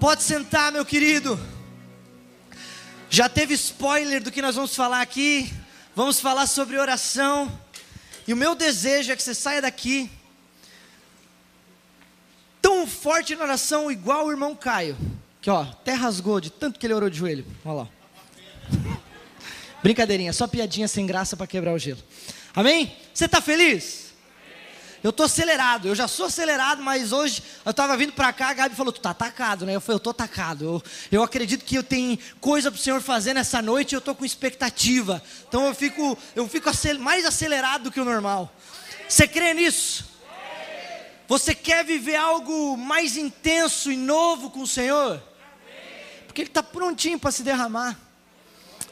Pode sentar, meu querido. Já teve spoiler do que nós vamos falar aqui. Vamos falar sobre oração. E o meu desejo é que você saia daqui tão forte na oração, igual o irmão Caio. Que ó, até rasgou de tanto que ele orou de joelho. Olha lá. Brincadeirinha, só piadinha sem graça para quebrar o gelo. Amém? Você está feliz? Eu estou acelerado, eu já sou acelerado, mas hoje eu estava vindo para cá, a Gabi falou, tu está atacado, né? Eu falei, eu estou atacado. Eu, eu acredito que eu tenho coisa para o Senhor fazer nessa noite eu estou com expectativa. Então eu fico, eu fico mais acelerado do que o normal. Você crê nisso? Você quer viver algo mais intenso e novo com o Senhor? Porque Ele está prontinho para se derramar.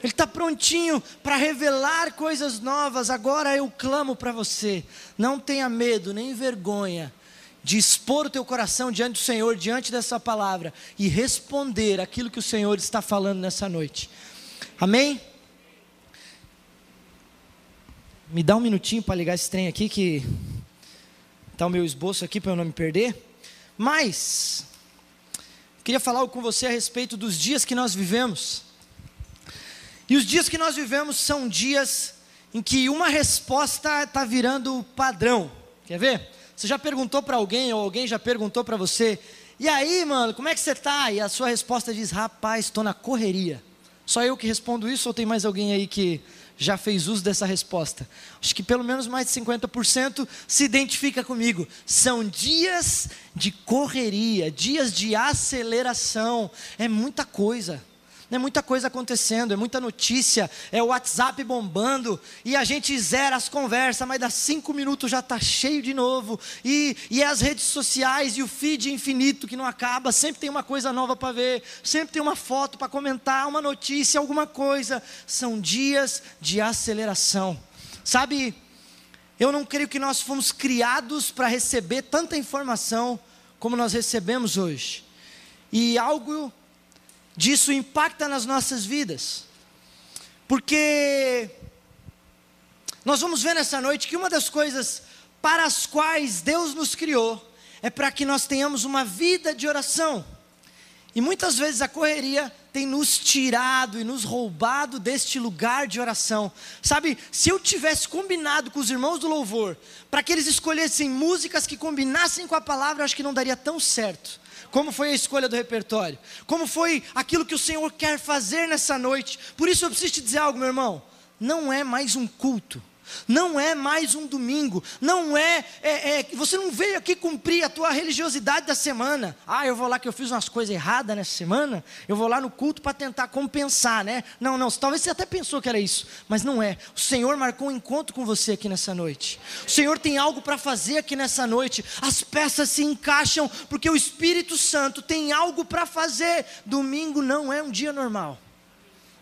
Ele está prontinho para revelar coisas novas. Agora eu clamo para você: não tenha medo nem vergonha de expor o teu coração diante do Senhor, diante dessa palavra e responder aquilo que o Senhor está falando nessa noite. Amém? Me dá um minutinho para ligar esse trem aqui que está o meu esboço aqui para eu não me perder. Mas queria falar com você a respeito dos dias que nós vivemos. E os dias que nós vivemos são dias em que uma resposta está virando padrão. Quer ver? Você já perguntou para alguém, ou alguém já perguntou para você, e aí, mano, como é que você está? E a sua resposta diz: rapaz, estou na correria. Só eu que respondo isso, ou tem mais alguém aí que já fez uso dessa resposta? Acho que pelo menos mais de 50% se identifica comigo. São dias de correria, dias de aceleração, é muita coisa. É muita coisa acontecendo, é muita notícia, é o WhatsApp bombando, e a gente zera as conversas, mas dá cinco minutos já está cheio de novo, e, e é as redes sociais e o feed infinito que não acaba, sempre tem uma coisa nova para ver, sempre tem uma foto para comentar, uma notícia, alguma coisa. São dias de aceleração. Sabe, eu não creio que nós fomos criados para receber tanta informação como nós recebemos hoje. E algo disso impacta nas nossas vidas. Porque nós vamos ver nessa noite que uma das coisas para as quais Deus nos criou é para que nós tenhamos uma vida de oração. E muitas vezes a correria tem nos tirado e nos roubado deste lugar de oração. Sabe, se eu tivesse combinado com os irmãos do louvor, para que eles escolhessem músicas que combinassem com a palavra, eu acho que não daria tão certo como foi a escolha do repertório, como foi aquilo que o Senhor quer fazer nessa noite. Por isso eu preciso te dizer algo, meu irmão: não é mais um culto, não é mais um domingo, não é, é, é, você não veio aqui cumprir a tua religiosidade da semana. Ah, eu vou lá que eu fiz umas coisas erradas nessa semana, eu vou lá no culto para tentar compensar, né? Não, não, talvez você até pensou que era isso, mas não é. O Senhor marcou um encontro com você aqui nessa noite. O Senhor tem algo para fazer aqui nessa noite. As peças se encaixam porque o Espírito Santo tem algo para fazer. Domingo não é um dia normal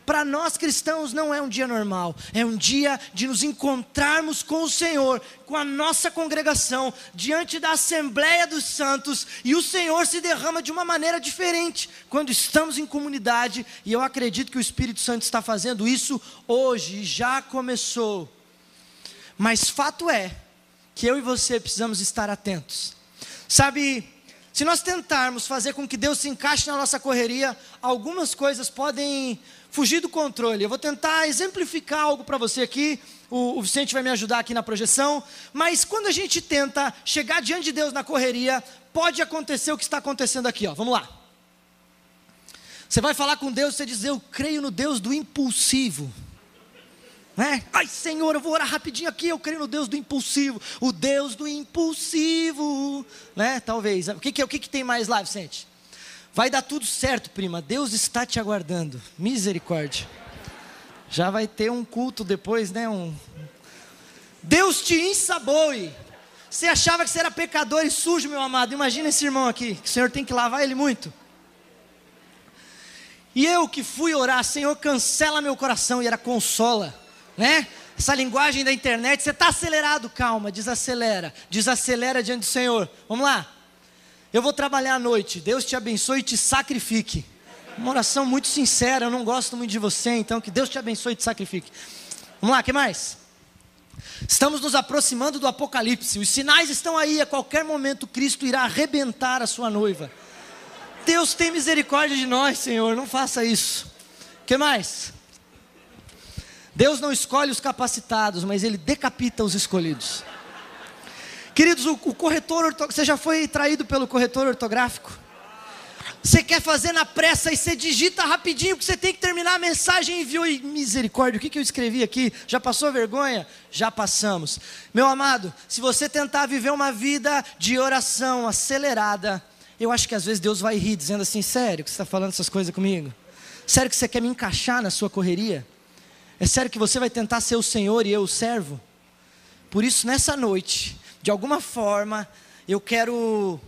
para nós cristãos não é um dia normal, é um dia de nos encontrarmos com o Senhor, com a nossa congregação, diante da Assembleia dos Santos, e o Senhor se derrama de uma maneira diferente quando estamos em comunidade, e eu acredito que o Espírito Santo está fazendo isso hoje, já começou. Mas fato é que eu e você precisamos estar atentos. Sabe, se nós tentarmos fazer com que Deus se encaixe na nossa correria, algumas coisas podem fugir do controle. Eu vou tentar exemplificar algo para você aqui. O, o, Vicente vai me ajudar aqui na projeção. Mas quando a gente tenta chegar diante de Deus na correria, pode acontecer o que está acontecendo aqui. Ó. Vamos lá. Você vai falar com Deus, você diz: Eu creio no Deus do impulsivo. Né? Ai, Senhor, eu vou orar rapidinho aqui. Eu creio no Deus do impulsivo. O Deus do impulsivo. Né? Talvez. O que, que, o que, que tem mais lá, Vicente? Vai dar tudo certo, prima. Deus está te aguardando. Misericórdia. Já vai ter um culto depois, né? Um... Deus te ensaboe. Você achava que você era pecador e sujo, meu amado. Imagina esse irmão aqui, que o Senhor tem que lavar ele muito. E eu que fui orar, Senhor, cancela meu coração e era consola, né? Essa linguagem da internet, você está acelerado, calma, desacelera, desacelera diante do Senhor. Vamos lá. Eu vou trabalhar à noite. Deus te abençoe e te sacrifique. Uma oração muito sincera. Eu não gosto muito de você, então que Deus te abençoe e te sacrifique. Vamos lá, que mais? Estamos nos aproximando do Apocalipse. Os sinais estão aí. A qualquer momento, Cristo irá arrebentar a sua noiva. Deus tem misericórdia de nós, Senhor, não faça isso. Que mais? Deus não escolhe os capacitados, mas Ele decapita os escolhidos. Queridos, o, o corretor, você já foi traído pelo corretor ortográfico? Você quer fazer na pressa e você digita rapidinho, porque você tem que terminar a mensagem e enviou. E misericórdia, o que, que eu escrevi aqui? Já passou vergonha? Já passamos. Meu amado, se você tentar viver uma vida de oração acelerada, eu acho que às vezes Deus vai rir, dizendo assim: sério que você está falando essas coisas comigo? Sério que você quer me encaixar na sua correria? É sério que você vai tentar ser o Senhor e eu o servo? Por isso, nessa noite, de alguma forma, eu quero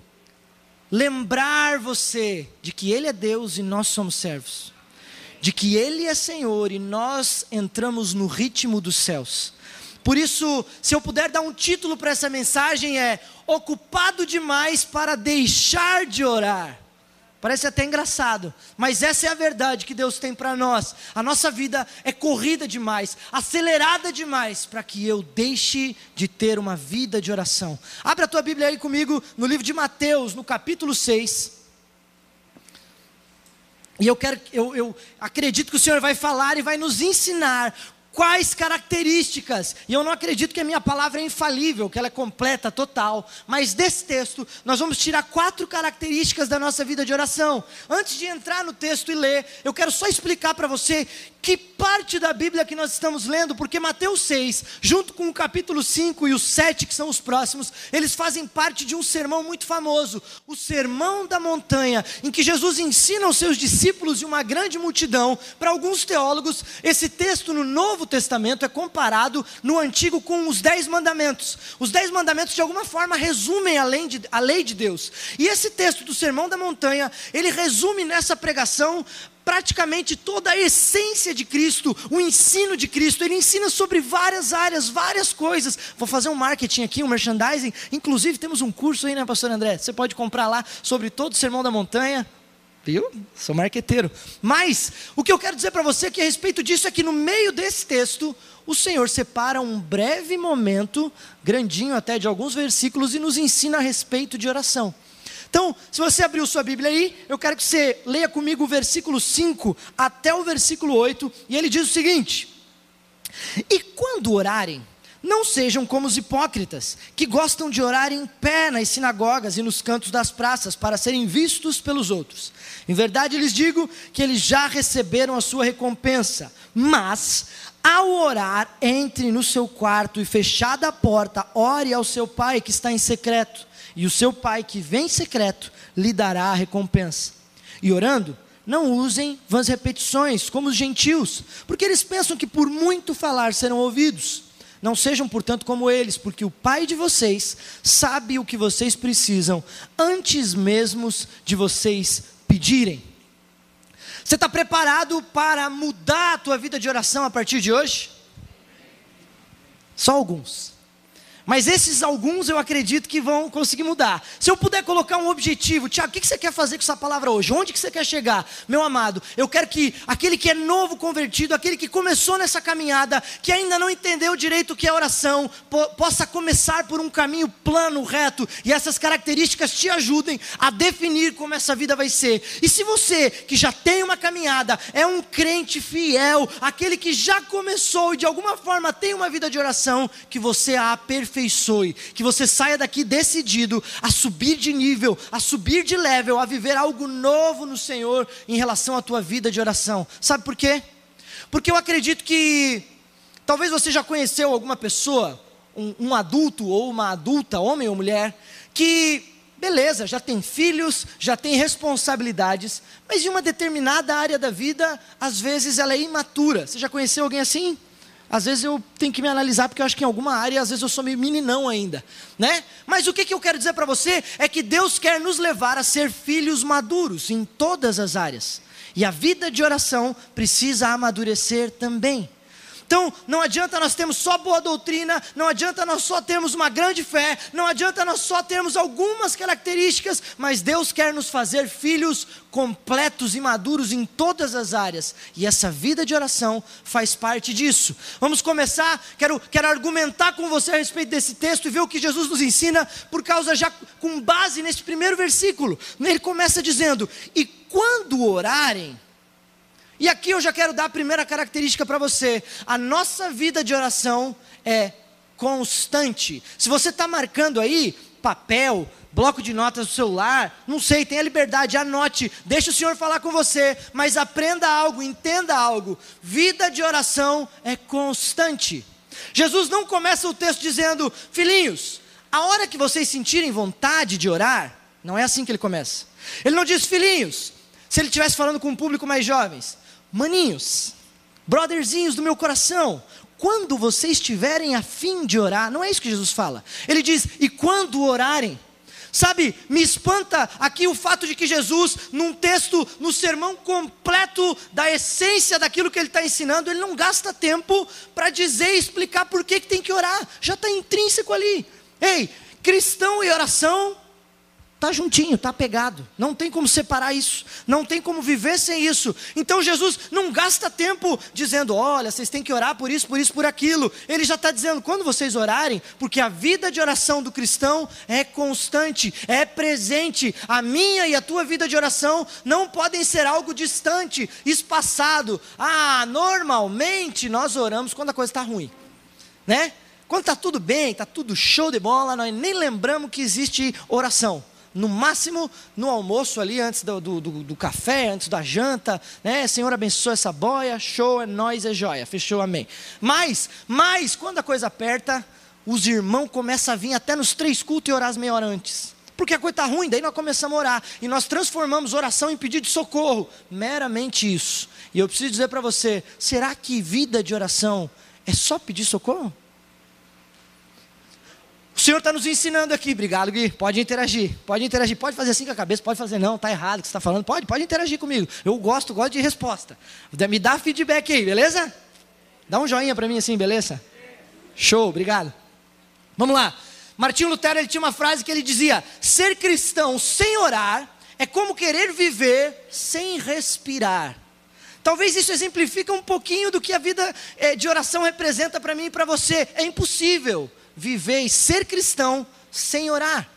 lembrar você de que Ele é Deus e nós somos servos, de que Ele é Senhor e nós entramos no ritmo dos céus. Por isso, se eu puder dar um título para essa mensagem, é Ocupado demais para deixar de orar. Parece até engraçado, mas essa é a verdade que Deus tem para nós. A nossa vida é corrida demais, acelerada demais, para que eu deixe de ter uma vida de oração. Abra a tua Bíblia aí comigo no livro de Mateus, no capítulo 6. E eu quero, eu, eu acredito que o Senhor vai falar e vai nos ensinar quais características, e eu não acredito que a minha palavra é infalível, que ela é completa, total, mas desse texto nós vamos tirar quatro características da nossa vida de oração. Antes de entrar no texto e ler, eu quero só explicar para você que parte da Bíblia que nós estamos lendo, porque Mateus 6, junto com o capítulo 5 e o 7, que são os próximos, eles fazem parte de um sermão muito famoso, o Sermão da Montanha, em que Jesus ensina aos seus discípulos e uma grande multidão. Para alguns teólogos, esse texto no Novo Testamento é comparado no Antigo com os Dez Mandamentos. Os Dez Mandamentos, de alguma forma, resumem a lei de, a lei de Deus. E esse texto do Sermão da Montanha, ele resume nessa pregação praticamente toda a essência de Cristo, o ensino de Cristo. Ele ensina sobre várias áreas, várias coisas. Vou fazer um marketing aqui, um merchandising. Inclusive, temos um curso aí, né, Pastor André? Você pode comprar lá sobre todo o Sermão da Montanha. Viu? Sou marqueteiro. Mas, o que eu quero dizer para você que a respeito disso é que no meio desse texto, o Senhor separa um breve momento, grandinho até de alguns versículos, e nos ensina a respeito de oração. Então, se você abriu sua Bíblia aí, eu quero que você leia comigo o versículo 5 até o versículo 8, e ele diz o seguinte: E quando orarem, não sejam como os hipócritas, que gostam de orar em pé nas sinagogas e nos cantos das praças para serem vistos pelos outros. Em verdade lhes digo que eles já receberam a sua recompensa, mas ao orar, entre no seu quarto e fechada a porta, ore ao seu pai que está em secreto e o seu pai que vem em secreto lhe dará a recompensa. E orando, não usem vãs repetições, como os gentios, porque eles pensam que por muito falar serão ouvidos. Não sejam, portanto, como eles, porque o Pai de vocês sabe o que vocês precisam, antes mesmo de vocês pedirem. Você está preparado para mudar a tua vida de oração a partir de hoje? Só alguns. Mas esses alguns eu acredito que vão conseguir mudar. Se eu puder colocar um objetivo, Tiago, o que você quer fazer com essa palavra hoje? Onde que você quer chegar? Meu amado, eu quero que aquele que é novo convertido, aquele que começou nessa caminhada, que ainda não entendeu direito o que é oração, po possa começar por um caminho plano, reto, e essas características te ajudem a definir como essa vida vai ser. E se você, que já tem uma caminhada, é um crente fiel, aquele que já começou e de alguma forma tem uma vida de oração, que você a aperfeiçoe aperfeiçoe, que você saia daqui decidido a subir de nível, a subir de level, a viver algo novo no Senhor em relação à tua vida de oração. Sabe por quê? Porque eu acredito que talvez você já conheceu alguma pessoa, um, um adulto ou uma adulta, homem ou mulher, que beleza, já tem filhos, já tem responsabilidades, mas em uma determinada área da vida, às vezes ela é imatura. Você já conheceu alguém assim? Às vezes eu tenho que me analisar porque eu acho que em alguma área, às vezes eu sou meio meninão ainda, né? Mas o que, que eu quero dizer para você é que Deus quer nos levar a ser filhos maduros em todas as áreas. E a vida de oração precisa amadurecer também. Então, não adianta nós termos só boa doutrina, não adianta nós só termos uma grande fé, não adianta nós só termos algumas características, mas Deus quer nos fazer filhos completos e maduros em todas as áreas, e essa vida de oração faz parte disso. Vamos começar, quero, quero argumentar com você a respeito desse texto e ver o que Jesus nos ensina, por causa já com base nesse primeiro versículo. Ele começa dizendo: E quando orarem, e aqui eu já quero dar a primeira característica para você: a nossa vida de oração é constante. Se você está marcando aí, papel, bloco de notas do celular, não sei, tenha liberdade, anote, deixa o Senhor falar com você, mas aprenda algo, entenda algo. Vida de oração é constante. Jesus não começa o texto dizendo, filhinhos, a hora que vocês sentirem vontade de orar, não é assim que ele começa. Ele não diz, filhinhos, se ele estivesse falando com um público mais jovens, maninhos, brotherzinhos do meu coração, quando vocês estiverem a fim de orar, não é isso que Jesus fala. Ele diz: "E quando orarem". Sabe, me espanta aqui o fato de que Jesus, num texto, no sermão completo da essência daquilo que ele está ensinando, ele não gasta tempo para dizer e explicar por que, que tem que orar, já está intrínseco ali. Ei, cristão e oração Está juntinho, está pegado. Não tem como separar isso. Não tem como viver sem isso. Então Jesus não gasta tempo dizendo: olha, vocês têm que orar por isso, por isso, por aquilo. Ele já está dizendo: quando vocês orarem, porque a vida de oração do cristão é constante, é presente. A minha e a tua vida de oração não podem ser algo distante, espaçado. Ah, normalmente nós oramos quando a coisa está ruim, né? Quando está tudo bem, está tudo show de bola, nós nem lembramos que existe oração no máximo no almoço ali, antes do, do, do, do, café, antes da janta, né? Senhor abençoe essa boia, show, é nós, é joia, fechou, amém. Mas, mas, quando a coisa aperta, os irmãos começam a vir até nos três cultos e orar as meia hora antes. Porque a coisa está ruim, daí nós começamos a orar. E nós transformamos oração em pedido de socorro. Meramente isso. E eu preciso dizer para você: será que vida de oração é só pedir socorro? O Senhor está nos ensinando aqui, obrigado Gui, pode interagir, pode interagir, pode fazer assim com a cabeça, pode fazer não, está errado o que você está falando, pode, pode interagir comigo, eu gosto, gosto de resposta, me dá feedback aí, beleza? Dá um joinha para mim assim, beleza? Show, obrigado. Vamos lá, Martinho Lutero ele tinha uma frase que ele dizia, ser cristão sem orar é como querer viver sem respirar. Talvez isso exemplifique um pouquinho do que a vida eh, de oração representa para mim e para você. É impossível viver e ser cristão sem orar.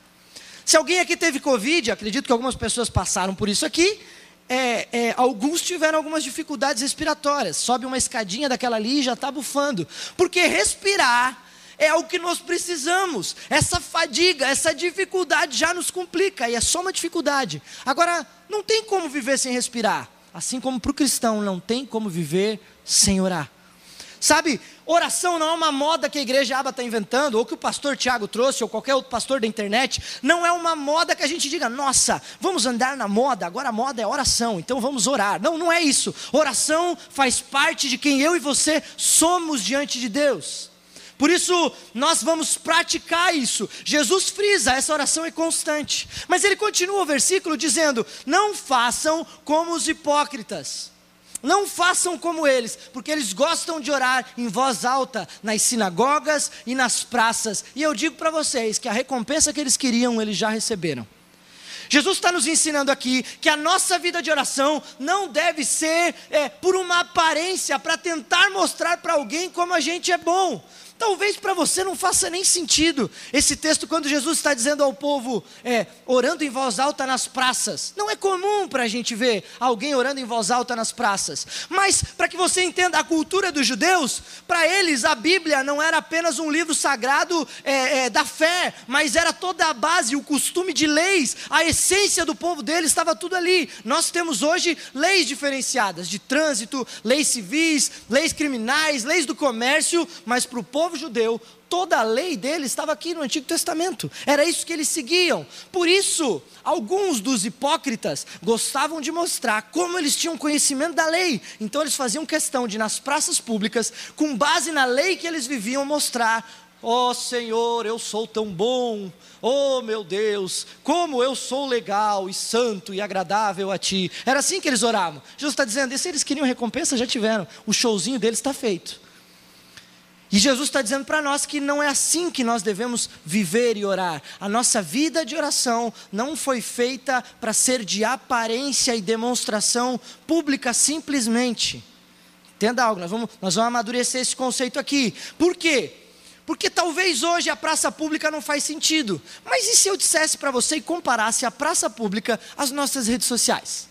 Se alguém aqui teve Covid, acredito que algumas pessoas passaram por isso aqui, é, é, alguns tiveram algumas dificuldades respiratórias. Sobe uma escadinha daquela ali e já está bufando. Porque respirar é o que nós precisamos. Essa fadiga, essa dificuldade já nos complica, e é só uma dificuldade. Agora, não tem como viver sem respirar. Assim como para o cristão, não tem como viver sem orar. Sabe, oração não é uma moda que a igreja Aba está inventando, ou que o pastor Tiago trouxe, ou qualquer outro pastor da internet. Não é uma moda que a gente diga, nossa, vamos andar na moda, agora a moda é oração, então vamos orar. Não, não é isso. Oração faz parte de quem eu e você somos diante de Deus. Por isso, nós vamos praticar isso. Jesus frisa, essa oração é constante. Mas ele continua o versículo dizendo: Não façam como os hipócritas não façam como eles, porque eles gostam de orar em voz alta nas sinagogas e nas praças. E eu digo para vocês que a recompensa que eles queriam, eles já receberam. Jesus está nos ensinando aqui que a nossa vida de oração não deve ser é, por uma aparência, para tentar mostrar para alguém como a gente é bom. Talvez para você não faça nem sentido esse texto quando Jesus está dizendo ao povo, é, orando em voz alta nas praças. Não é comum para a gente ver alguém orando em voz alta nas praças. Mas para que você entenda a cultura dos judeus, para eles a Bíblia não era apenas um livro sagrado é, é, da fé, mas era toda a base, o costume de leis, a essência do povo deles estava tudo ali. Nós temos hoje leis diferenciadas de trânsito, leis civis, leis criminais, leis do comércio, mas para o povo povo judeu, toda a lei dele estava aqui no Antigo Testamento. Era isso que eles seguiam. Por isso, alguns dos hipócritas gostavam de mostrar como eles tinham conhecimento da lei. Então eles faziam questão de nas praças públicas, com base na lei que eles viviam, mostrar Oh Senhor, eu sou tão bom. Oh meu Deus, como eu sou legal e santo e agradável a Ti. Era assim que eles oravam. Jesus está dizendo: e se eles queriam recompensa, já tiveram. O showzinho deles está feito. E Jesus está dizendo para nós que não é assim que nós devemos viver e orar. A nossa vida de oração não foi feita para ser de aparência e demonstração pública simplesmente. Entenda algo, nós vamos, nós vamos amadurecer esse conceito aqui. Por quê? Porque talvez hoje a praça pública não faz sentido. Mas e se eu dissesse para você e comparasse a praça pública às nossas redes sociais?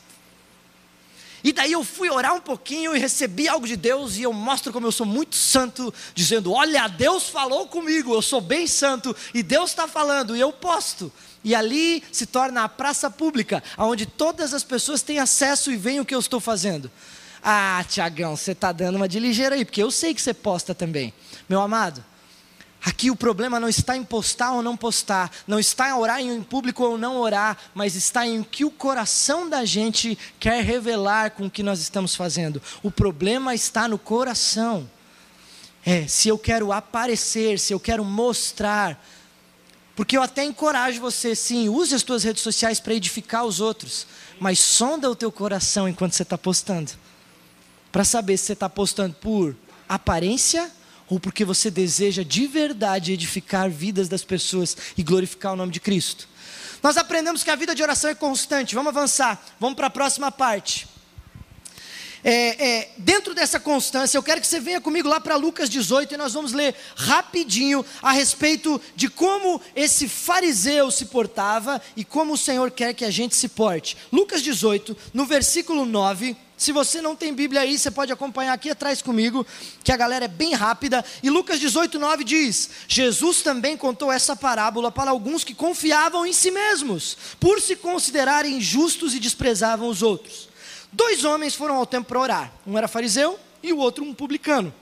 E daí eu fui orar um pouquinho e recebi algo de Deus, e eu mostro como eu sou muito santo, dizendo: Olha, Deus falou comigo, eu sou bem santo, e Deus está falando, e eu posto. E ali se torna a praça pública, onde todas as pessoas têm acesso e veem o que eu estou fazendo. Ah, Tiagão, você está dando uma de ligeira aí, porque eu sei que você posta também. Meu amado, Aqui o problema não está em postar ou não postar, não está em orar em público ou não orar, mas está em que o coração da gente quer revelar com o que nós estamos fazendo. O problema está no coração. É, se eu quero aparecer, se eu quero mostrar, porque eu até encorajo você, sim, use as tuas redes sociais para edificar os outros, mas sonda o teu coração enquanto você está postando, para saber se você está postando por aparência ou porque você deseja de verdade edificar vidas das pessoas e glorificar o nome de Cristo. Nós aprendemos que a vida de oração é constante. Vamos avançar, vamos para a próxima parte. É, é, dentro dessa constância, eu quero que você venha comigo lá para Lucas 18 e nós vamos ler rapidinho a respeito de como esse fariseu se portava e como o Senhor quer que a gente se porte. Lucas 18, no versículo 9. Se você não tem Bíblia aí, você pode acompanhar aqui atrás comigo, que a galera é bem rápida. E Lucas 18, 9 diz: Jesus também contou essa parábola para alguns que confiavam em si mesmos, por se considerarem justos e desprezavam os outros. Dois homens foram ao templo para orar. Um era fariseu e o outro um publicano.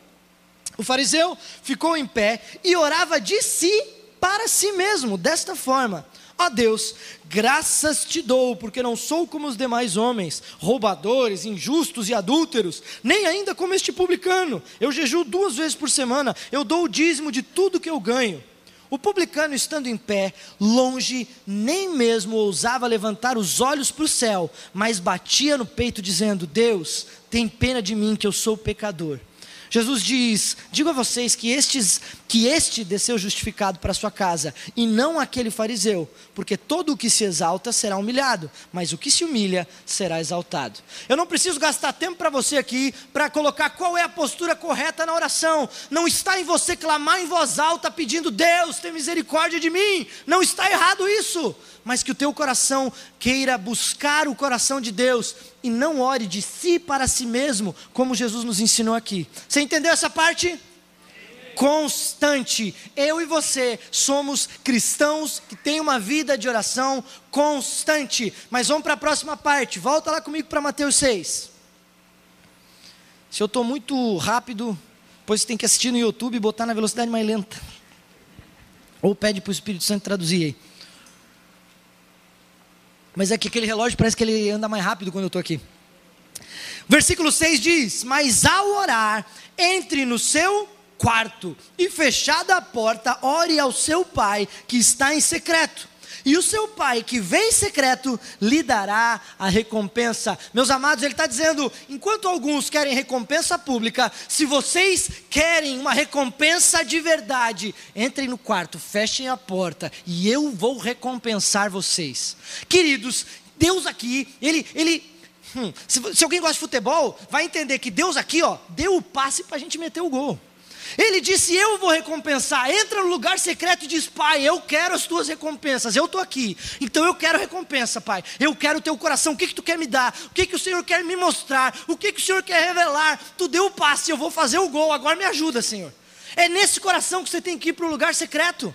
O fariseu ficou em pé e orava de si para si mesmo, desta forma: Ó Deus, graças te dou, porque não sou como os demais homens, roubadores, injustos e adúlteros, nem ainda como este publicano. Eu jejuo duas vezes por semana, eu dou o dízimo de tudo que eu ganho. O publicano, estando em pé, longe, nem mesmo ousava levantar os olhos para o céu, mas batia no peito, dizendo: Deus, tem pena de mim, que eu sou pecador. Jesus diz: Digo a vocês que, estes, que este desceu justificado para sua casa, e não aquele fariseu, porque todo o que se exalta será humilhado, mas o que se humilha será exaltado. Eu não preciso gastar tempo para você aqui para colocar qual é a postura correta na oração. Não está em você clamar em voz alta pedindo: Deus, tem misericórdia de mim. Não está errado isso mas que o teu coração queira buscar o coração de Deus e não ore de si para si mesmo, como Jesus nos ensinou aqui. Você entendeu essa parte? Constante. Eu e você somos cristãos que têm uma vida de oração constante. Mas vamos para a próxima parte. Volta lá comigo para Mateus 6. Se eu estou muito rápido, pois você tem que assistir no YouTube e botar na velocidade mais lenta. Ou pede para o Espírito Santo traduzir aí. Mas é que aquele relógio parece que ele anda mais rápido quando eu estou aqui. Versículo 6 diz: Mas ao orar, entre no seu quarto e fechada a porta, ore ao seu pai que está em secreto e o seu pai que vem em secreto lhe dará a recompensa. Meus amados, ele está dizendo: enquanto alguns querem recompensa pública, se vocês querem uma recompensa de verdade, entrem no quarto, fechem a porta e eu vou recompensar vocês. Queridos, Deus aqui, ele, ele hum, se, se alguém gosta de futebol, vai entender que Deus aqui, ó, deu o passe para a gente meter o gol. Ele disse: Eu vou recompensar. Entra no lugar secreto e diz: Pai, eu quero as tuas recompensas. Eu estou aqui. Então eu quero recompensa, Pai. Eu quero o teu coração. O que, que tu quer me dar? O que, que o Senhor quer me mostrar? O que, que o Senhor quer revelar? Tu deu o passe, eu vou fazer o gol. Agora me ajuda, Senhor. É nesse coração que você tem que ir para o lugar secreto.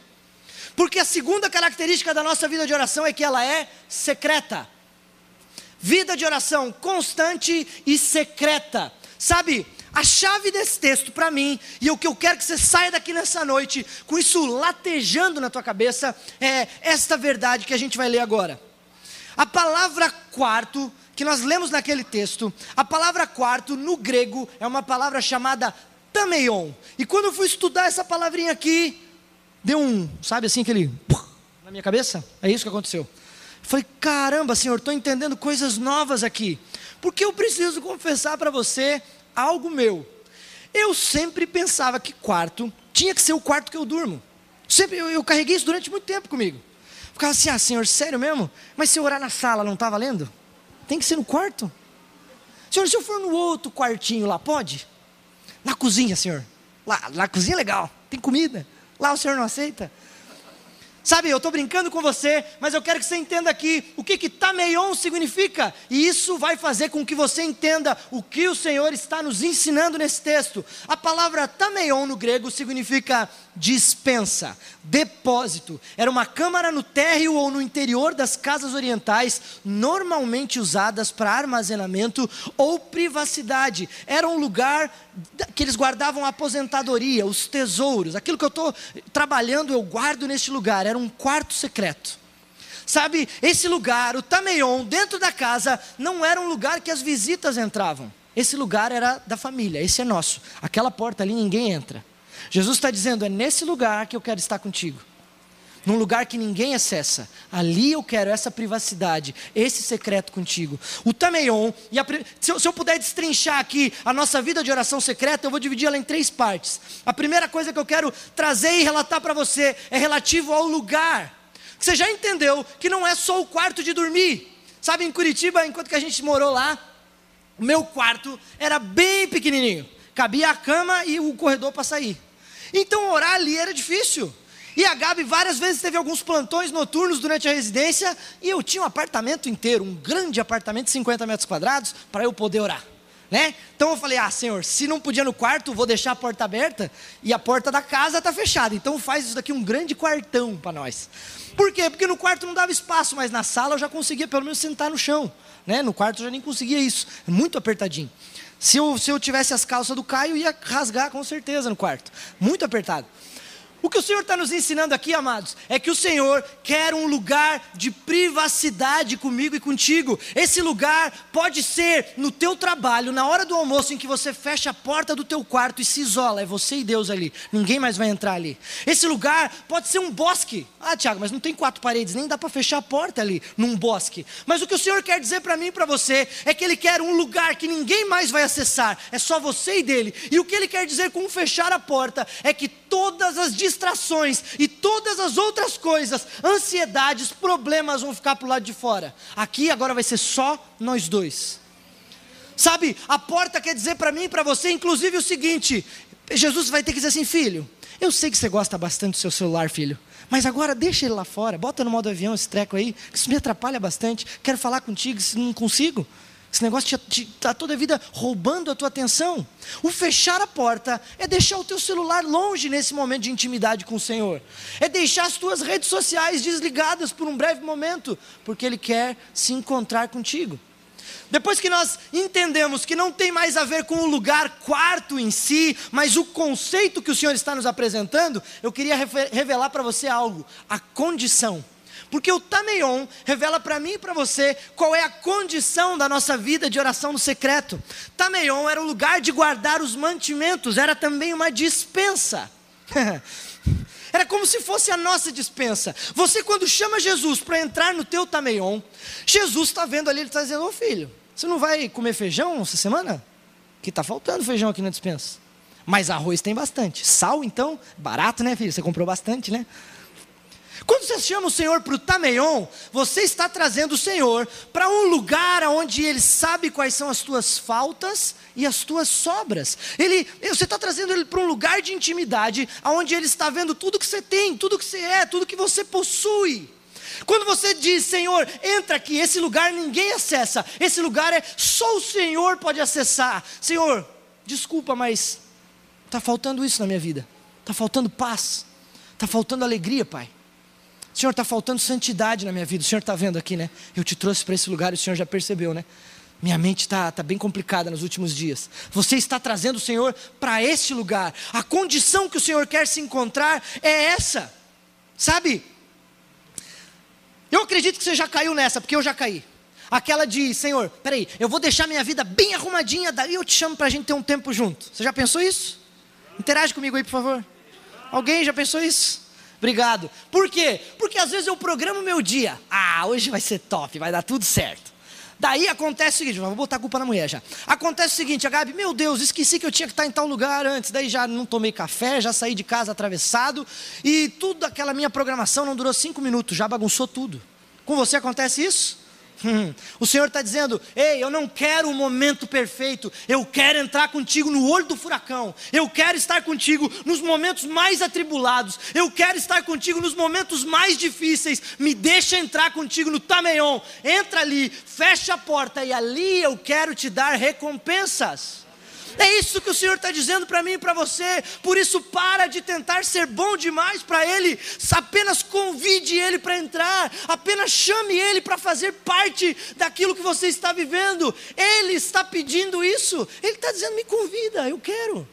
Porque a segunda característica da nossa vida de oração é que ela é secreta. Vida de oração constante e secreta. Sabe, a chave desse texto para mim, e o que eu quero que você saia daqui nessa noite, com isso latejando na tua cabeça, é esta verdade que a gente vai ler agora. A palavra quarto, que nós lemos naquele texto, a palavra quarto no grego é uma palavra chamada tameion. E quando eu fui estudar essa palavrinha aqui, deu um, sabe assim, aquele na minha cabeça? É isso que aconteceu. Eu falei, caramba, Senhor, estou entendendo coisas novas aqui. Porque eu preciso confessar para você algo meu. eu sempre pensava que quarto tinha que ser o quarto que eu durmo. Sempre, eu, eu carreguei isso durante muito tempo comigo. Ficava assim, ah, senhor, sério mesmo? Mas se eu orar na sala não está valendo? Tem que ser no quarto? Senhor, se eu for no outro quartinho lá, pode? Na cozinha, senhor. Lá, na cozinha é legal, tem comida. Lá o senhor não aceita? Sabe, eu estou brincando com você, mas eu quero que você entenda aqui o que que tameion significa. E isso vai fazer com que você entenda o que o Senhor está nos ensinando nesse texto. A palavra tameion no grego significa dispensa, depósito. Era uma câmara no térreo ou no interior das casas orientais, normalmente usadas para armazenamento ou privacidade. Era um lugar que eles guardavam a aposentadoria, os tesouros. Aquilo que eu estou trabalhando, eu guardo neste lugar. Era um quarto secreto. Sabe, esse lugar, o Tameion, dentro da casa, não era um lugar que as visitas entravam. Esse lugar era da família, esse é nosso. Aquela porta ali ninguém entra. Jesus está dizendo: é nesse lugar que eu quero estar contigo num lugar que ninguém acessa. Ali eu quero essa privacidade, esse secreto contigo. O Tameion, e a, se, eu, se eu puder destrinchar aqui a nossa vida de oração secreta, eu vou dividir ela em três partes. A primeira coisa que eu quero trazer e relatar para você é relativo ao lugar. Você já entendeu que não é só o quarto de dormir. Sabe, em Curitiba, enquanto que a gente morou lá, o meu quarto era bem pequenininho. Cabia a cama e o corredor para sair. Então orar ali era difícil. E a Gabi várias vezes teve alguns plantões noturnos durante a residência e eu tinha um apartamento inteiro, um grande apartamento de 50 metros quadrados, para eu poder orar. Né? Então eu falei: Ah, Senhor, se não podia no quarto, vou deixar a porta aberta e a porta da casa está fechada. Então faz isso daqui um grande quartão para nós. Por quê? Porque no quarto não dava espaço, mas na sala eu já conseguia pelo menos sentar no chão. Né? No quarto eu já nem conseguia isso, muito apertadinho. Se eu, se eu tivesse as calças do Caio, ia rasgar com certeza no quarto. Muito apertado. O que o Senhor está nos ensinando aqui, amados, é que o Senhor quer um lugar de privacidade comigo e contigo. Esse lugar pode ser no teu trabalho, na hora do almoço em que você fecha a porta do teu quarto e se isola, é você e Deus ali. Ninguém mais vai entrar ali. Esse lugar pode ser um bosque. Ah, Tiago, mas não tem quatro paredes, nem dá para fechar a porta ali num bosque. Mas o que o Senhor quer dizer para mim e para você é que ele quer um lugar que ninguém mais vai acessar, é só você e dele. E o que ele quer dizer com fechar a porta é que todas as distrações e todas as outras coisas, ansiedades, problemas vão ficar para o lado de fora. Aqui agora vai ser só nós dois. Sabe, a porta quer dizer para mim e para você, inclusive, o seguinte: Jesus vai ter que dizer assim, filho, eu sei que você gosta bastante do seu celular, filho. Mas agora deixa ele lá fora, bota no modo avião esse treco aí, que isso me atrapalha bastante. Quero falar contigo, se não consigo. Esse negócio está toda a vida roubando a tua atenção. O fechar a porta é deixar o teu celular longe nesse momento de intimidade com o Senhor. É deixar as tuas redes sociais desligadas por um breve momento, porque Ele quer se encontrar contigo. Depois que nós entendemos que não tem mais a ver com o lugar quarto em si, mas o conceito que o Senhor está nos apresentando, eu queria revelar para você algo: a condição porque o Tameion revela para mim e para você qual é a condição da nossa vida de oração no secreto. Tameion era o lugar de guardar os mantimentos, era também uma dispensa. Era como se fosse a nossa dispensa. Você, quando chama Jesus para entrar no teu Tameion, Jesus está vendo ali, ele está dizendo: Ô filho, você não vai comer feijão essa semana? Que está faltando feijão aqui na dispensa. Mas arroz tem bastante. Sal, então, barato, né, filho? Você comprou bastante, né? Quando você chama o Senhor para o Tameion, você está trazendo o Senhor para um lugar onde Ele sabe quais são as tuas faltas e as tuas sobras. Ele, você está trazendo Ele para um lugar de intimidade, onde Ele está vendo tudo que você tem, tudo que você é, tudo que você possui. Quando você diz, Senhor, entra aqui, esse lugar ninguém acessa, esse lugar é só o Senhor pode acessar. Senhor, desculpa, mas está faltando isso na minha vida, está faltando paz, está faltando alegria, Pai. Senhor, está faltando santidade na minha vida. O Senhor está vendo aqui, né? Eu te trouxe para esse lugar o Senhor já percebeu, né? Minha mente está tá bem complicada nos últimos dias. Você está trazendo o Senhor para este lugar. A condição que o Senhor quer se encontrar é essa. Sabe? Eu acredito que você já caiu nessa, porque eu já caí. Aquela de, Senhor, peraí, eu vou deixar minha vida bem arrumadinha, daí eu te chamo para a gente ter um tempo junto. Você já pensou isso? Interage comigo aí, por favor. Alguém já pensou isso? Obrigado. Por quê? Porque às vezes eu programo meu dia. Ah, hoje vai ser top, vai dar tudo certo. Daí acontece o seguinte, vou botar a culpa na mulher já. Acontece o seguinte, a Gabi, meu Deus, esqueci que eu tinha que estar em tal lugar antes. Daí já não tomei café, já saí de casa atravessado. E tudo aquela minha programação não durou cinco minutos, já bagunçou tudo. Com você acontece isso? Hum. O Senhor está dizendo: Ei, eu não quero o momento perfeito, eu quero entrar contigo no olho do furacão, eu quero estar contigo nos momentos mais atribulados, eu quero estar contigo nos momentos mais difíceis. Me deixa entrar contigo no Tameion, entra ali, fecha a porta e ali eu quero te dar recompensas. É isso que o Senhor está dizendo para mim e para você. Por isso, para de tentar ser bom demais para Ele. Apenas convide Ele para entrar. Apenas chame Ele para fazer parte daquilo que você está vivendo. Ele está pedindo isso. Ele está dizendo: me convida, eu quero.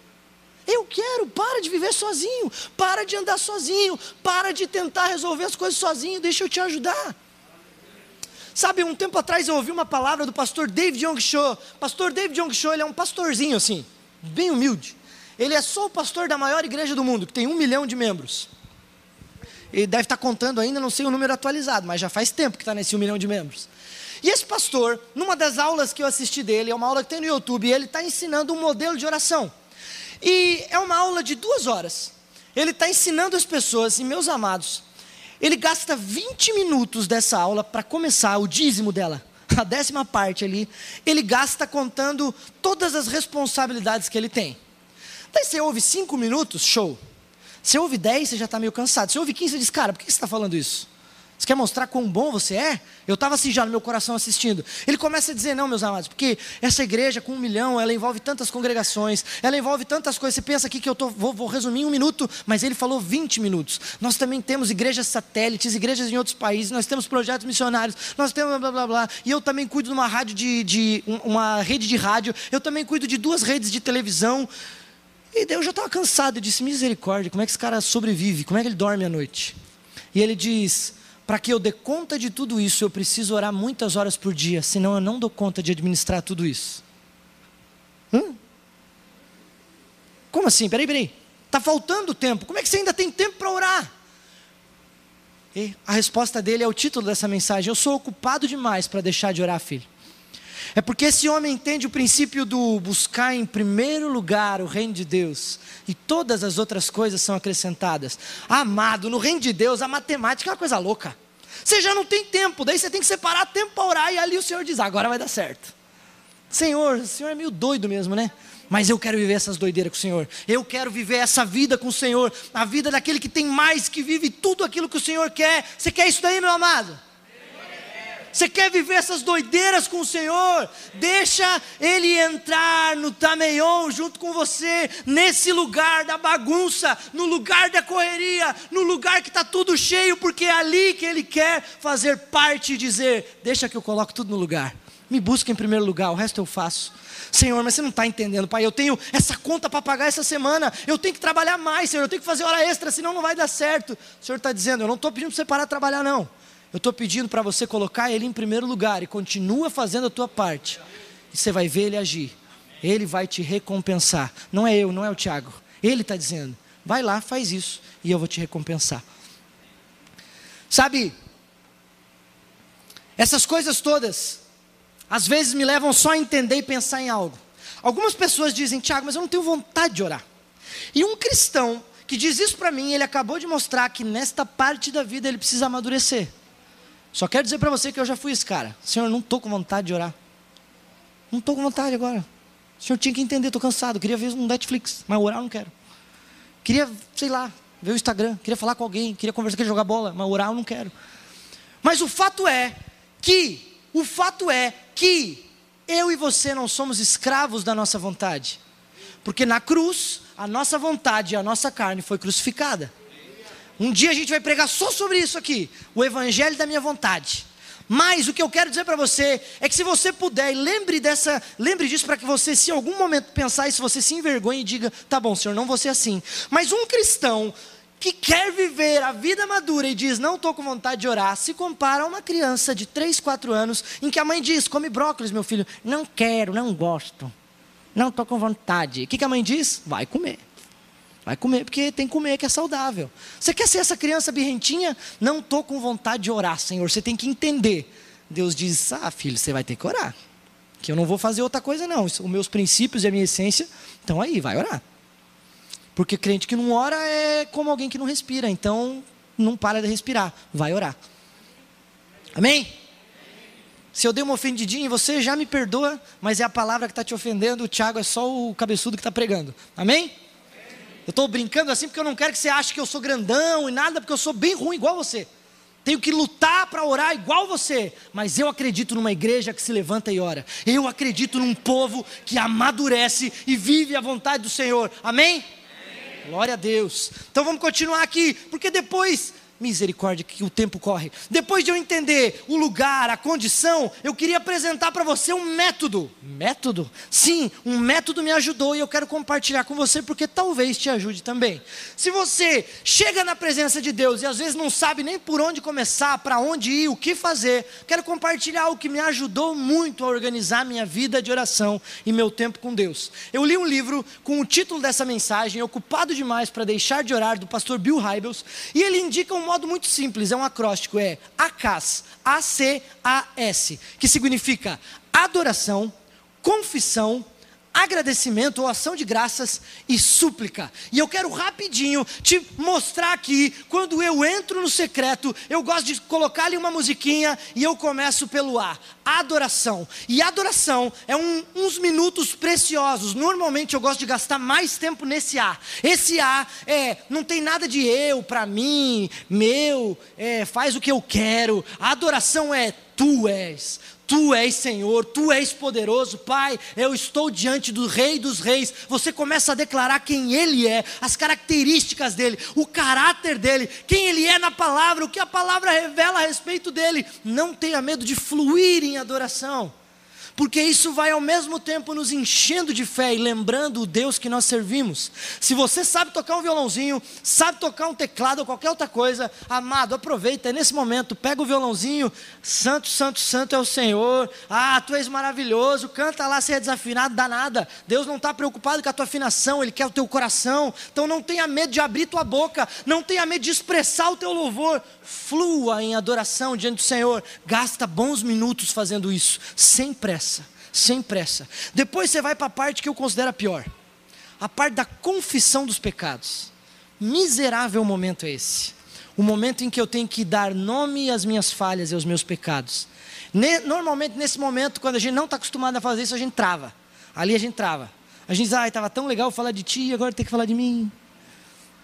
Eu quero, para de viver sozinho, para de andar sozinho, para de tentar resolver as coisas sozinho, deixa eu te ajudar. Sabe, um tempo atrás eu ouvi uma palavra do pastor David Young Cho. Pastor David Young Cho, ele é um pastorzinho assim, bem humilde. Ele é só o pastor da maior igreja do mundo, que tem um milhão de membros. Ele deve estar contando ainda, não sei o número atualizado, mas já faz tempo que está nesse um milhão de membros. E esse pastor, numa das aulas que eu assisti dele, é uma aula que tem no YouTube, ele está ensinando um modelo de oração. E é uma aula de duas horas. Ele está ensinando as pessoas, e meus amados, ele gasta 20 minutos dessa aula para começar o dízimo dela, a décima parte ali. Ele gasta contando todas as responsabilidades que ele tem. Daí você ouve 5 minutos, show. Você ouve 10, você já está meio cansado. Você ouve 15, você diz, cara, por que você está falando isso? Você quer mostrar quão bom você é? Eu estava assim já no meu coração assistindo. Ele começa a dizer, não, meus amados, porque essa igreja com um milhão, ela envolve tantas congregações, ela envolve tantas coisas. Você pensa aqui que eu tô, vou, vou resumir em um minuto, mas ele falou 20 minutos. Nós também temos igrejas satélites, igrejas em outros países, nós temos projetos missionários, nós temos blá blá blá. e eu também cuido de uma rádio de, de uma rede de rádio, eu também cuido de duas redes de televisão. E daí eu já estava cansado, eu disse, misericórdia, como é que esse cara sobrevive? Como é que ele dorme à noite? E ele diz, para que eu dê conta de tudo isso, eu preciso orar muitas horas por dia, senão eu não dou conta de administrar tudo isso. Hum? Como assim? Peraí, peraí. Está faltando tempo. Como é que você ainda tem tempo para orar? E a resposta dele é o título dessa mensagem: Eu sou ocupado demais para deixar de orar, filho. É porque esse homem entende o princípio do buscar em primeiro lugar o reino de Deus e todas as outras coisas são acrescentadas. Amado, no reino de Deus a matemática é uma coisa louca. Você já não tem tempo, daí você tem que separar tempo para orar, e ali o Senhor diz: agora vai dar certo. Senhor, o Senhor é meio doido mesmo, né? Mas eu quero viver essas doideiras com o Senhor. Eu quero viver essa vida com o Senhor. A vida daquele que tem mais, que vive tudo aquilo que o Senhor quer. Você quer isso daí, meu amado? Você quer viver essas doideiras com o Senhor? Deixa Ele entrar no Tameion junto com você, nesse lugar da bagunça, no lugar da correria, no lugar que está tudo cheio, porque é ali que Ele quer fazer parte e dizer: Deixa que eu coloque tudo no lugar. Me busca em primeiro lugar, o resto eu faço. Senhor, mas você não está entendendo, Pai. Eu tenho essa conta para pagar essa semana. Eu tenho que trabalhar mais, Senhor. Eu tenho que fazer hora extra, senão não vai dar certo. O Senhor está dizendo: Eu não estou pedindo para você parar de trabalhar, não. Eu estou pedindo para você colocar Ele em primeiro lugar e continua fazendo a tua parte. E você vai ver Ele agir. Ele vai te recompensar. Não é eu, não é o Tiago. Ele está dizendo: vai lá, faz isso e eu vou te recompensar. Sabe, essas coisas todas, às vezes me levam só a entender e pensar em algo. Algumas pessoas dizem, Tiago, mas eu não tenho vontade de orar. E um cristão que diz isso para mim, ele acabou de mostrar que nesta parte da vida ele precisa amadurecer. Só quero dizer para você que eu já fui esse cara. Senhor, não estou com vontade de orar. Não estou com vontade agora. O senhor tinha que entender, estou cansado. Queria ver um Netflix, mas orar eu não quero. Queria, sei lá, ver o Instagram. Queria falar com alguém. Queria conversar, queria jogar bola, mas orar eu não quero. Mas o fato é que, o fato é que eu e você não somos escravos da nossa vontade. Porque na cruz, a nossa vontade e a nossa carne foi crucificada. Um dia a gente vai pregar só sobre isso aqui, o evangelho da minha vontade. Mas o que eu quero dizer para você é que se você puder, lembre dessa, lembre disso para que você, se em algum momento pensar isso, você se envergonhe e diga: "Tá bom, Senhor, não vou ser assim". Mas um cristão que quer viver a vida madura e diz: Não estou com vontade de orar, se compara a uma criança de 3, 4 anos, em que a mãe diz: Come brócolis, meu filho. Não quero, não gosto. Não estou com vontade. O que a mãe diz? Vai comer. Vai comer, porque tem que comer que é saudável. Você quer ser essa criança birrentinha? Não estou com vontade de orar, Senhor. Você tem que entender. Deus diz: Ah, filho, você vai ter que orar. Que eu não vou fazer outra coisa, não. Os meus princípios e a minha essência estão aí, vai orar. Porque crente que não ora é como alguém que não respira. Então, não para de respirar, vai orar. Amém? Se eu dei uma ofendidinha em você, já me perdoa, mas é a palavra que está te ofendendo. O Tiago é só o cabeçudo que está pregando. Amém? Eu estou brincando assim porque eu não quero que você ache que eu sou grandão e nada, porque eu sou bem ruim igual você. Tenho que lutar para orar igual você, mas eu acredito numa igreja que se levanta e ora. Eu acredito num povo que amadurece e vive a vontade do Senhor. Amém? Amém. Glória a Deus. Então vamos continuar aqui, porque depois Misericórdia, que o tempo corre. Depois de eu entender o lugar, a condição, eu queria apresentar para você um método. Método? Sim, um método me ajudou e eu quero compartilhar com você porque talvez te ajude também. Se você chega na presença de Deus e às vezes não sabe nem por onde começar, para onde ir, o que fazer, quero compartilhar algo que me ajudou muito a organizar minha vida de oração e meu tempo com Deus. Eu li um livro com o título dessa mensagem, Ocupado Demais para Deixar de Orar, do pastor Bill Hybels, e ele indica um modo muito simples, é um acróstico, é ACAS, A-C-A-S, que significa adoração, confissão, agradecimento ou ação de graças e súplica. E eu quero rapidinho te mostrar aqui, quando eu entro no secreto, eu gosto de colocar ali uma musiquinha e eu começo pelo A, adoração. E adoração é um, uns minutos preciosos. Normalmente eu gosto de gastar mais tempo nesse A. Esse A é, não tem nada de eu, para mim, meu, é, faz o que eu quero. A adoração é tu és. Tu és Senhor, Tu és poderoso, Pai. Eu estou diante do Rei dos Reis. Você começa a declarar quem Ele é, as características dele, o caráter dele, quem Ele é na palavra, o que a palavra revela a respeito dele. Não tenha medo de fluir em adoração porque isso vai ao mesmo tempo nos enchendo de fé e lembrando o Deus que nós servimos. Se você sabe tocar um violãozinho, sabe tocar um teclado ou qualquer outra coisa, amado, aproveita é nesse momento, pega o violãozinho, Santo, Santo, Santo é o Senhor, ah, tu és maravilhoso, canta lá se é desafinado, dá nada. Deus não está preocupado com a tua afinação, Ele quer o teu coração, então não tenha medo de abrir tua boca, não tenha medo de expressar o teu louvor, flua em adoração diante do Senhor, gasta bons minutos fazendo isso, sem pressa pressa, sem pressa. Depois você vai para a parte que eu considero a pior, a parte da confissão dos pecados. Miserável momento é esse. O momento em que eu tenho que dar nome às minhas falhas e aos meus pecados. Normalmente, nesse momento, quando a gente não está acostumado a fazer isso, a gente trava. Ali a gente trava. A gente diz, ai, estava tão legal falar de ti, agora tem que falar de mim.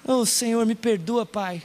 Oh, Senhor, me perdoa, Pai.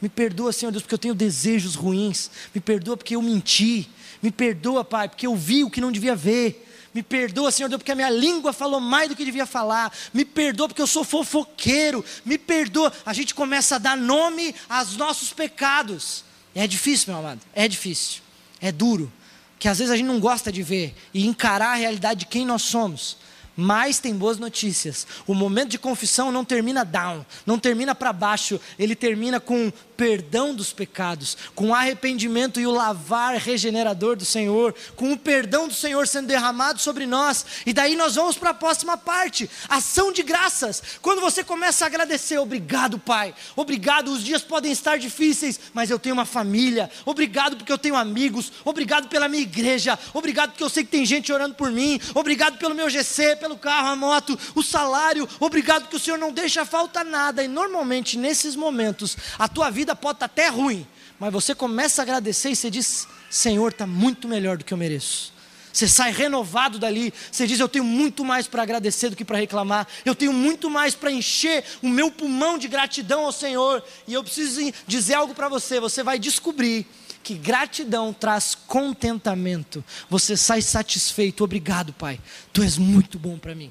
Me perdoa, Senhor Deus, porque eu tenho desejos ruins. Me perdoa porque eu menti. Me perdoa, Pai, porque eu vi o que não devia ver. Me perdoa, Senhor Deus, porque a minha língua falou mais do que devia falar. Me perdoa porque eu sou fofoqueiro. Me perdoa. A gente começa a dar nome aos nossos pecados. É difícil, meu amado. É difícil. É duro. Que às vezes a gente não gosta de ver e encarar a realidade de quem nós somos. Mas tem boas notícias. O momento de confissão não termina down, não termina para baixo, ele termina com perdão dos pecados, com o arrependimento e o lavar regenerador do Senhor, com o perdão do Senhor sendo derramado sobre nós. E daí nós vamos para a próxima parte, ação de graças. Quando você começa a agradecer, obrigado, Pai. Obrigado, os dias podem estar difíceis, mas eu tenho uma família. Obrigado porque eu tenho amigos. Obrigado pela minha igreja. Obrigado porque eu sei que tem gente orando por mim. Obrigado pelo meu GC, pelo carro, a moto, o salário. Obrigado porque o Senhor não deixa falta nada. E normalmente nesses momentos a tua vida vida pode estar até ruim, mas você começa a agradecer e você diz: Senhor, está muito melhor do que eu mereço. Você sai renovado dali, você diz: Eu tenho muito mais para agradecer do que para reclamar, eu tenho muito mais para encher o meu pulmão de gratidão ao Senhor. E eu preciso dizer algo para você: você vai descobrir que gratidão traz contentamento. Você sai satisfeito, obrigado, Pai, tu és muito bom para mim.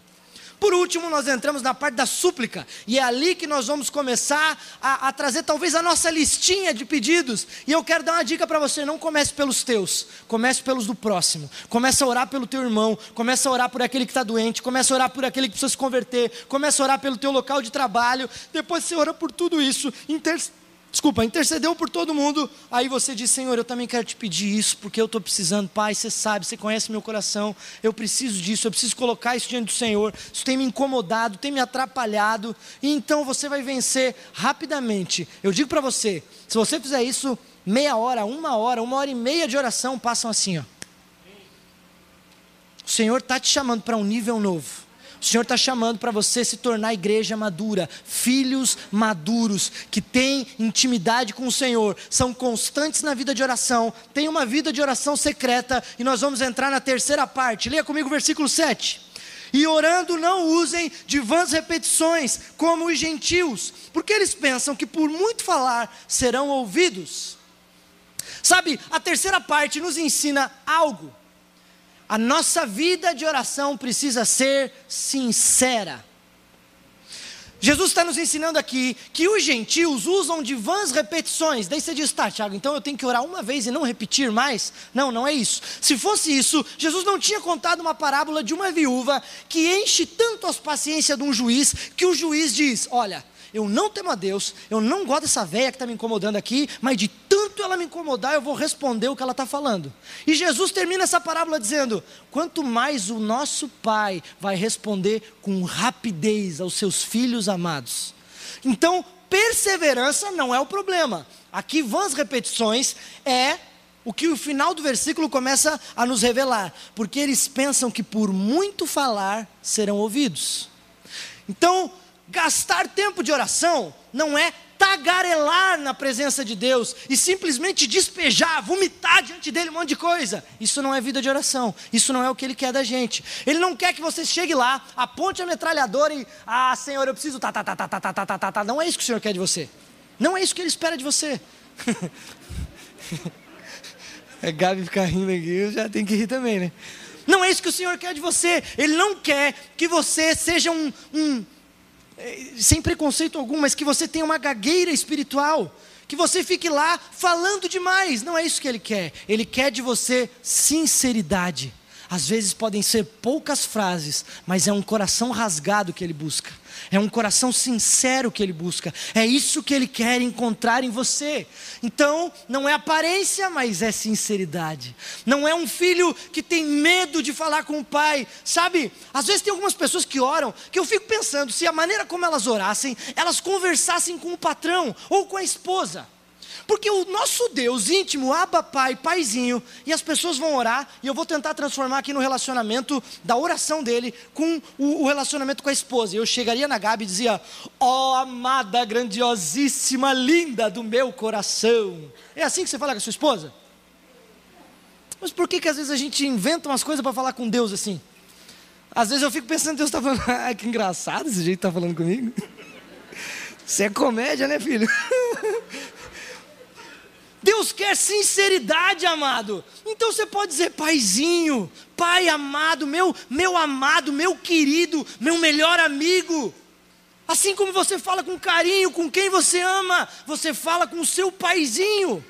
Por último, nós entramos na parte da súplica, e é ali que nós vamos começar a, a trazer talvez a nossa listinha de pedidos. E eu quero dar uma dica para você: não comece pelos teus, comece pelos do próximo. Comece a orar pelo teu irmão, comece a orar por aquele que está doente, comece a orar por aquele que precisa se converter, comece a orar pelo teu local de trabalho. Depois você ora por tudo isso, desculpa, intercedeu por todo mundo, aí você diz, Senhor, eu também quero te pedir isso, porque eu estou precisando, Pai, você sabe, você conhece meu coração, eu preciso disso, eu preciso colocar isso diante do Senhor, isso tem me incomodado, tem me atrapalhado, e então você vai vencer rapidamente. Eu digo para você, se você fizer isso, meia hora, uma hora, uma hora e meia de oração passam assim, ó. O Senhor está te chamando para um nível novo. O Senhor está chamando para você se tornar igreja madura, filhos maduros, que têm intimidade com o Senhor, são constantes na vida de oração, têm uma vida de oração secreta, e nós vamos entrar na terceira parte. Leia comigo o versículo 7. E orando não usem de vãs repetições, como os gentios, porque eles pensam que por muito falar serão ouvidos. Sabe, a terceira parte nos ensina algo a nossa vida de oração precisa ser sincera. Jesus está nos ensinando aqui que os gentios usam de vãs repetições. Daí você diz, tá, Tiago, então eu tenho que orar uma vez e não repetir mais? Não, não é isso. Se fosse isso, Jesus não tinha contado uma parábola de uma viúva que enche tanto as paciências de um juiz que o juiz diz: Olha, eu não temo a Deus, eu não gosto dessa velha que está me incomodando aqui, mas de tanto ela me incomodar, eu vou responder o que ela está falando. E Jesus termina essa parábola dizendo: quanto mais o nosso Pai vai responder com rapidez aos seus filhos amados. Então, perseverança não é o problema. Aqui, vãs repetições é o que o final do versículo começa a nos revelar, porque eles pensam que por muito falar serão ouvidos. Então, Gastar tempo de oração não é tagarelar na presença de Deus e simplesmente despejar, vomitar diante dele um monte de coisa. Isso não é vida de oração. Isso não é o que ele quer da gente. Ele não quer que você chegue lá, aponte a metralhadora e, ah, Senhor, eu preciso tá, tá, tá, tá, tá, tá, tá, tá, tá. Não é isso que o Senhor quer de você. Não é isso que ele espera de você. é Gabi ficar rindo aqui, eu já tenho que rir também, né? Não é isso que o Senhor quer de você. Ele não quer que você seja um, um sem preconceito algum, mas que você tenha uma gagueira espiritual, que você fique lá falando demais. Não é isso que ele quer. Ele quer de você sinceridade. Às vezes podem ser poucas frases, mas é um coração rasgado que ele busca. É um coração sincero que ele busca. É isso que ele quer encontrar em você. Então, não é aparência, mas é sinceridade. Não é um filho que tem medo de falar com o pai. Sabe, às vezes tem algumas pessoas que oram, que eu fico pensando se a maneira como elas orassem, elas conversassem com o patrão ou com a esposa. Porque o nosso Deus íntimo, Abba Pai, Paizinho, e as pessoas vão orar, e eu vou tentar transformar aqui no relacionamento da oração dele com o, o relacionamento com a esposa. Eu chegaria na Gabi e dizia: Ó oh, amada, grandiosíssima, linda do meu coração. É assim que você fala com a sua esposa? Mas por que, que às vezes a gente inventa umas coisas para falar com Deus assim? Às vezes eu fico pensando, Deus está falando, ah, que engraçado esse jeito que está falando comigo. Isso é comédia, né, filho? Deus quer sinceridade, amado. Então você pode dizer, paizinho, pai amado, meu, meu amado, meu querido, meu melhor amigo. Assim como você fala com carinho com quem você ama, você fala com o seu paizinho.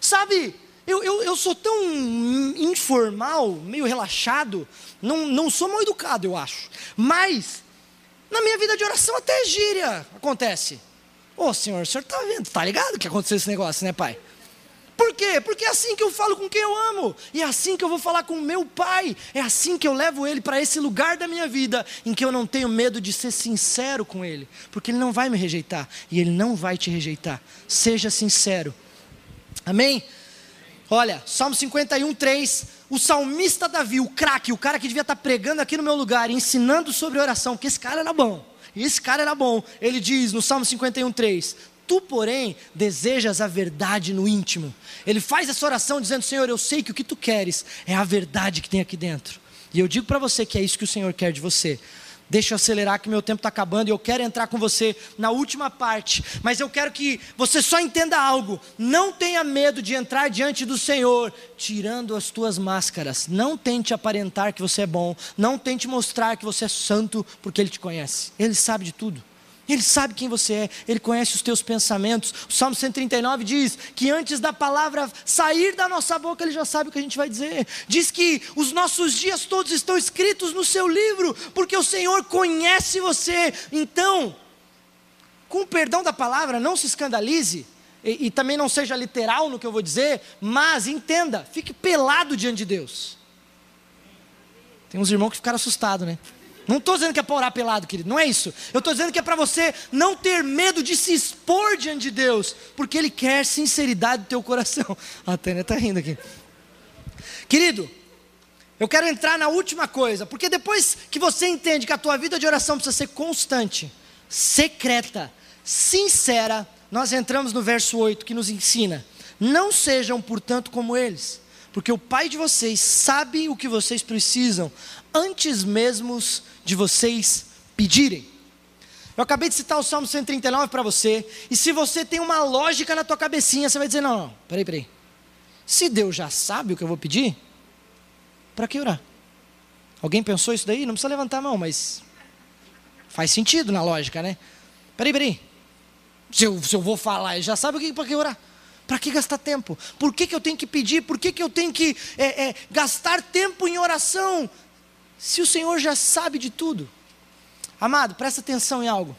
Sabe, eu, eu, eu sou tão informal, meio relaxado, não, não sou mal educado, eu acho. Mas, na minha vida de oração até gíria acontece. Ô senhor, o senhor está vendo, tá ligado que aconteceu esse negócio, né, pai? Por quê? Porque é assim que eu falo com quem eu amo, e é assim que eu vou falar com meu pai, é assim que eu levo ele para esse lugar da minha vida, em que eu não tenho medo de ser sincero com ele, porque ele não vai me rejeitar, e ele não vai te rejeitar. Seja sincero, amém? Olha, Salmo 51, 3, o salmista Davi, o craque, o cara que devia estar pregando aqui no meu lugar, ensinando sobre oração, porque esse cara era bom. E esse cara era bom. Ele diz no Salmo 51, 3: Tu, porém, desejas a verdade no íntimo. Ele faz essa oração dizendo: Senhor, eu sei que o que tu queres é a verdade que tem aqui dentro. E eu digo para você que é isso que o Senhor quer de você. Deixa eu acelerar que meu tempo está acabando e eu quero entrar com você na última parte. Mas eu quero que você só entenda algo. Não tenha medo de entrar diante do Senhor, tirando as tuas máscaras. Não tente aparentar que você é bom. Não tente mostrar que você é santo, porque Ele te conhece. Ele sabe de tudo. Ele sabe quem você é, Ele conhece os teus pensamentos. O Salmo 139 diz que antes da palavra sair da nossa boca, Ele já sabe o que a gente vai dizer. Diz que os nossos dias todos estão escritos no seu livro, porque o Senhor conhece você. Então, com o perdão da palavra, não se escandalize, e, e também não seja literal no que eu vou dizer, mas entenda, fique pelado diante de Deus. Tem uns irmãos que ficaram assustados, né? Não estou dizendo que é para orar pelado, querido, não é isso. Eu estou dizendo que é para você não ter medo de se expor diante de Deus, porque Ele quer sinceridade do teu coração. A Tânia está rindo aqui. Querido, eu quero entrar na última coisa, porque depois que você entende que a tua vida de oração precisa ser constante, secreta, sincera, nós entramos no verso 8 que nos ensina: não sejam, portanto, como eles, porque o Pai de vocês sabe o que vocês precisam antes mesmo de vocês pedirem. Eu acabei de citar o Salmo 139 para você, e se você tem uma lógica na tua cabecinha, você vai dizer: não, não, peraí, peraí. Se Deus já sabe o que eu vou pedir, para que orar? Alguém pensou isso daí? Não precisa levantar a mão, mas faz sentido na lógica, né? Peraí, peraí. Se eu, se eu vou falar, ele já sabe o que para que orar. Para que gastar tempo? Por que, que eu tenho que pedir? Por que, que eu tenho que é, é, gastar tempo em oração? Se o Senhor já sabe de tudo. Amado, presta atenção em algo.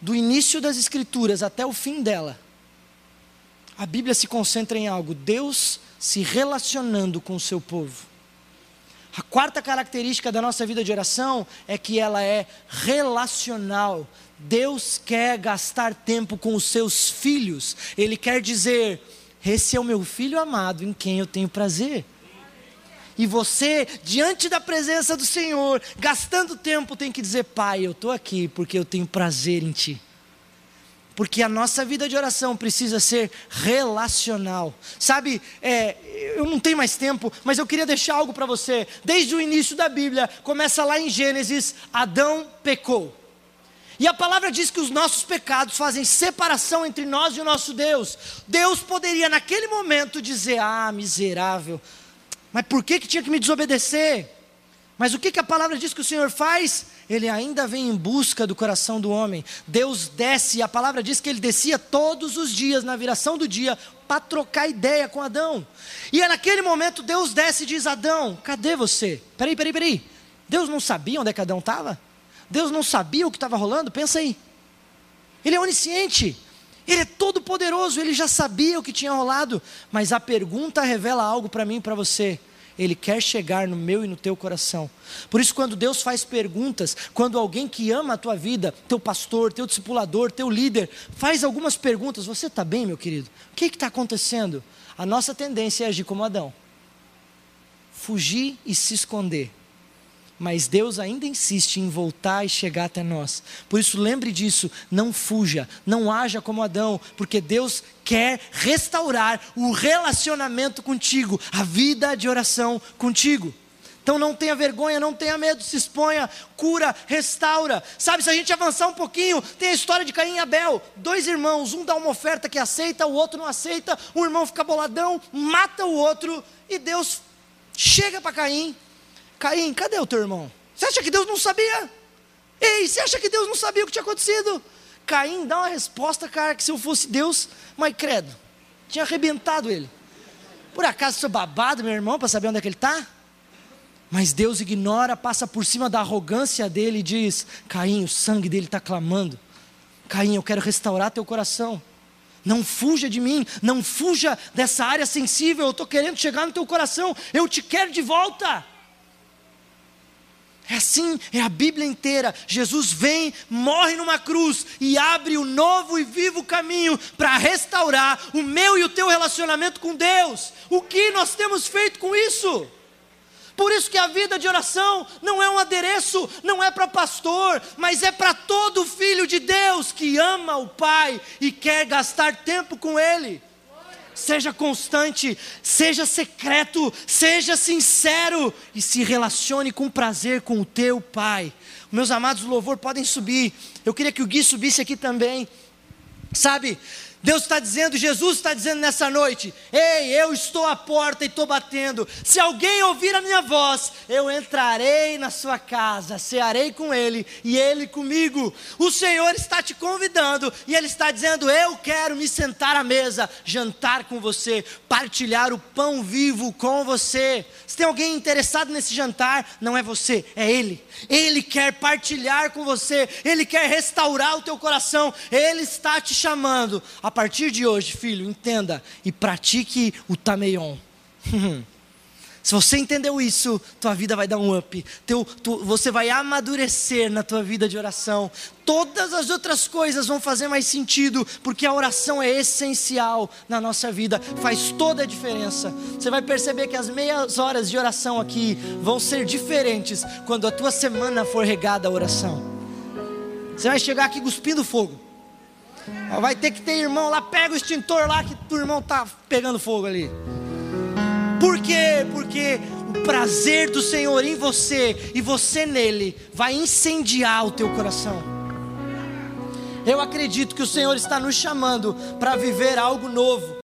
Do início das Escrituras até o fim dela, a Bíblia se concentra em algo: Deus se relacionando com o seu povo. A quarta característica da nossa vida de oração é que ela é relacional. Deus quer gastar tempo com os seus filhos. Ele quer dizer: esse é o meu filho amado em quem eu tenho prazer. E você, diante da presença do Senhor, gastando tempo, tem que dizer: Pai, eu estou aqui porque eu tenho prazer em Ti. Porque a nossa vida de oração precisa ser relacional. Sabe, é, eu não tenho mais tempo, mas eu queria deixar algo para você. Desde o início da Bíblia, começa lá em Gênesis: Adão pecou. E a palavra diz que os nossos pecados fazem separação entre nós e o nosso Deus. Deus poderia, naquele momento, dizer: Ah, miserável, mas por que, que tinha que me desobedecer? Mas o que, que a palavra diz que o Senhor faz? Ele ainda vem em busca do coração do homem. Deus desce, a palavra diz que ele descia todos os dias, na viração do dia, para trocar ideia com Adão. E é naquele momento Deus desce e diz: Adão, cadê você? Peraí, peraí, peraí. Deus não sabia onde é que Adão estava? Deus não sabia o que estava rolando? Pensa aí. Ele é onisciente. Ele é todo poderoso, ele já sabia o que tinha rolado, mas a pergunta revela algo para mim e para você. Ele quer chegar no meu e no teu coração. Por isso, quando Deus faz perguntas, quando alguém que ama a tua vida, teu pastor, teu discipulador, teu líder, faz algumas perguntas: Você está bem, meu querido? O que está acontecendo? A nossa tendência é agir como Adão fugir e se esconder mas Deus ainda insiste em voltar e chegar até nós. Por isso, lembre disso, não fuja, não haja como Adão, porque Deus quer restaurar o relacionamento contigo, a vida de oração contigo. Então não tenha vergonha, não tenha medo, se exponha, cura, restaura. Sabe, se a gente avançar um pouquinho, tem a história de Caim e Abel, dois irmãos, um dá uma oferta que aceita, o outro não aceita, um irmão fica boladão, mata o outro, e Deus chega para Caim Caim, cadê o teu irmão? Você acha que Deus não sabia? Ei, você acha que Deus não sabia o que tinha acontecido? Caim dá uma resposta, cara, que se eu fosse Deus, mas credo, tinha arrebentado ele. Por acaso sou babado, meu irmão, para saber onde é que ele está? Mas Deus ignora, passa por cima da arrogância dele e diz: Caim, o sangue dele está clamando. Caim, eu quero restaurar teu coração. Não fuja de mim, não fuja dessa área sensível. Eu estou querendo chegar no teu coração, eu te quero de volta. É assim, é a Bíblia inteira. Jesus vem, morre numa cruz e abre o novo e vivo caminho para restaurar o meu e o teu relacionamento com Deus. O que nós temos feito com isso? Por isso que a vida de oração não é um adereço, não é para pastor, mas é para todo filho de Deus que ama o Pai e quer gastar tempo com Ele seja constante, seja secreto, seja sincero e se relacione com prazer com o teu Pai. Meus amados, o louvor podem subir. Eu queria que o Gui subisse aqui também. Sabe, Deus está dizendo, Jesus está dizendo nessa noite: Ei, eu estou à porta e estou batendo. Se alguém ouvir a minha voz, eu entrarei na sua casa, cearei com ele e ele comigo. O Senhor está te convidando e ele está dizendo: Eu quero me sentar à mesa, jantar com você, partilhar o pão vivo com você. Se tem alguém interessado nesse jantar, não é você, é ele. Ele quer partilhar com você, ele quer restaurar o teu coração, ele está te chamando. A partir de hoje, filho, entenda e pratique o tameion. Se você entendeu isso, tua vida vai dar um up. Teu, tu, você vai amadurecer na tua vida de oração. Todas as outras coisas vão fazer mais sentido, porque a oração é essencial na nossa vida, faz toda a diferença. Você vai perceber que as meias horas de oração aqui vão ser diferentes quando a tua semana for regada a oração. Você vai chegar aqui cuspindo fogo. Vai ter que ter irmão lá, pega o extintor lá que o irmão está pegando fogo ali. Por quê? Porque o prazer do Senhor em você e você nele vai incendiar o teu coração. Eu acredito que o Senhor está nos chamando para viver algo novo.